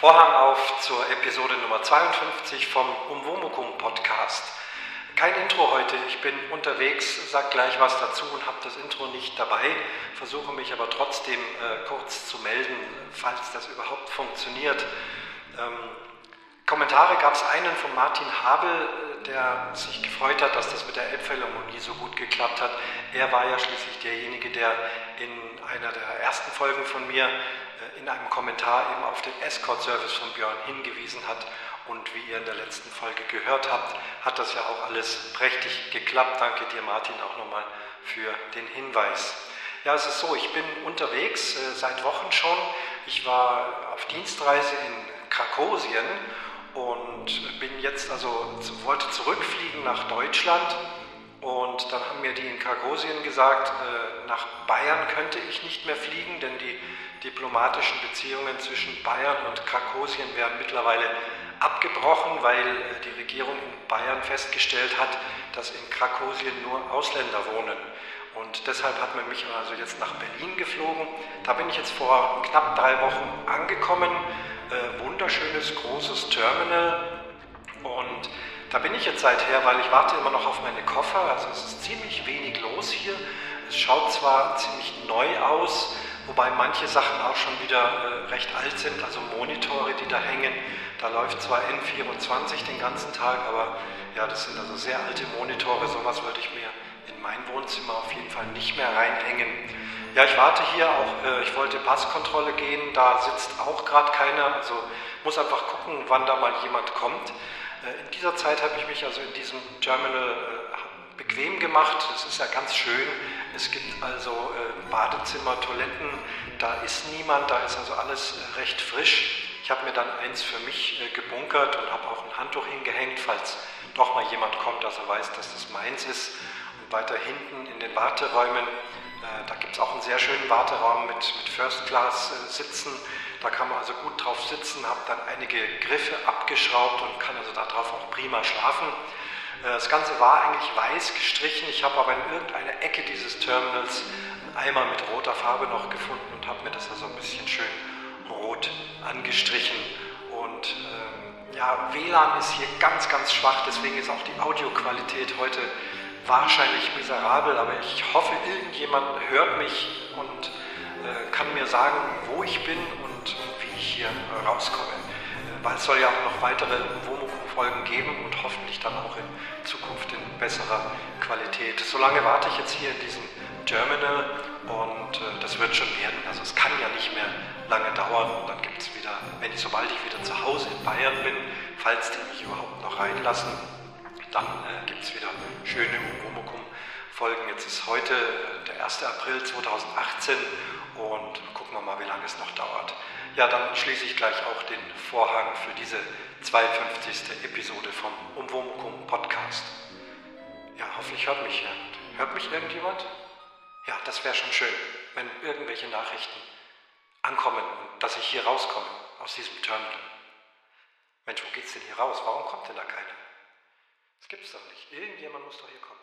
Vorhang auf zur Episode Nummer 52 vom Umwomukum Podcast. Kein Intro heute, ich bin unterwegs, sag gleich was dazu und habe das Intro nicht dabei, versuche mich aber trotzdem äh, kurz zu melden, falls das überhaupt funktioniert. Ähm, Kommentare gab es einen von Martin Habel, äh, der sich gefreut hat, dass das mit der Elbphilharmonie so gut geklappt hat. Er war ja schließlich derjenige, der in einer der ersten Folgen von mir äh, in einem Kommentar eben auf den Escort-Service von Björn hingewiesen hat. Und wie ihr in der letzten Folge gehört habt, hat das ja auch alles prächtig geklappt. Danke dir, Martin, auch nochmal für den Hinweis. Ja, es ist so, ich bin unterwegs äh, seit Wochen schon. Ich war auf Dienstreise in Krakosien und bin jetzt also, wollte zurückfliegen nach Deutschland und dann haben mir die in Kargosien gesagt, äh, nach Bayern könnte ich nicht mehr fliegen, denn die diplomatischen Beziehungen zwischen Bayern und Krakosien werden mittlerweile abgebrochen, weil äh, die Regierung in Bayern festgestellt hat, dass in Krakosien nur Ausländer wohnen. Und deshalb hat man mich also jetzt nach Berlin geflogen. Da bin ich jetzt vor knapp drei Wochen angekommen äh, wunderschönes, großes Terminal. Und da bin ich jetzt seither, weil ich warte immer noch auf meine Koffer. Also es ist ziemlich wenig los hier. Es schaut zwar ziemlich neu aus, wobei manche Sachen auch schon wieder äh, recht alt sind, also Monitore, die da hängen. Da läuft zwar N24 den ganzen Tag, aber ja, das sind also sehr alte Monitore. Sowas würde ich mir in mein Wohnzimmer auf jeden Fall nicht mehr reinhängen. Ja, ich warte hier auch, äh, ich wollte Passkontrolle gehen, da sitzt auch gerade keiner, also muss einfach gucken, wann da mal jemand kommt. Äh, in dieser Zeit habe ich mich also in diesem Terminal äh, bequem gemacht, es ist ja ganz schön, es gibt also Badezimmer, Toiletten, da ist niemand, da ist also alles recht frisch. Ich habe mir dann eins für mich gebunkert und habe auch ein Handtuch hingehängt, falls doch mal jemand kommt, dass er weiß, dass das meins ist. Weiter hinten in den Warteräumen äh, da gibt es auch einen sehr schönen Warteraum mit, mit First-Class-Sitzen. Da kann man also gut drauf sitzen, habe dann einige Griffe abgeschraubt und kann also darauf auch prima schlafen. Äh, das Ganze war eigentlich weiß gestrichen. Ich habe aber in irgendeiner Ecke dieses Terminals einen Eimer mit roter Farbe noch gefunden und habe mir das also ein bisschen schön rot angestrichen. Und ähm, ja, WLAN ist hier ganz, ganz schwach, deswegen ist auch die Audioqualität heute wahrscheinlich miserabel, aber ich hoffe, irgendjemand hört mich und äh, kann mir sagen, wo ich bin und, wie ich hier rauskomme. Äh, weil es soll ja auch noch weitere Womo-Folgen geben und hoffentlich dann auch in Zukunft in besserer Qualität. Solange warte ich jetzt hier in diesem Terminal und äh, das wird schon werden. Also es kann ja nicht mehr lange dauern und dann gibt es wieder, wenn ich, sobald ich wieder zu Hause in Bayern bin, falls die mich überhaupt noch reinlassen, dann äh, gibt es wieder schöne Womokum-Folgen. Jetzt ist heute äh, der 1. April 2018 und gucken wir mal, wie lange es noch dauert. Ja, dann schließe ich gleich auch den Vorhang für diese 52. Episode vom Umwomukum Podcast. Ja, hoffentlich hört mich jemand. Hört mich irgendjemand? Ja, das wäre schon schön, wenn irgendwelche Nachrichten ankommen und dass ich hier rauskomme aus diesem Terminal. Mensch, wo geht's denn hier raus? Warum kommt denn da keiner? Das gibt's doch nicht. Irgendjemand muss doch hier kommen.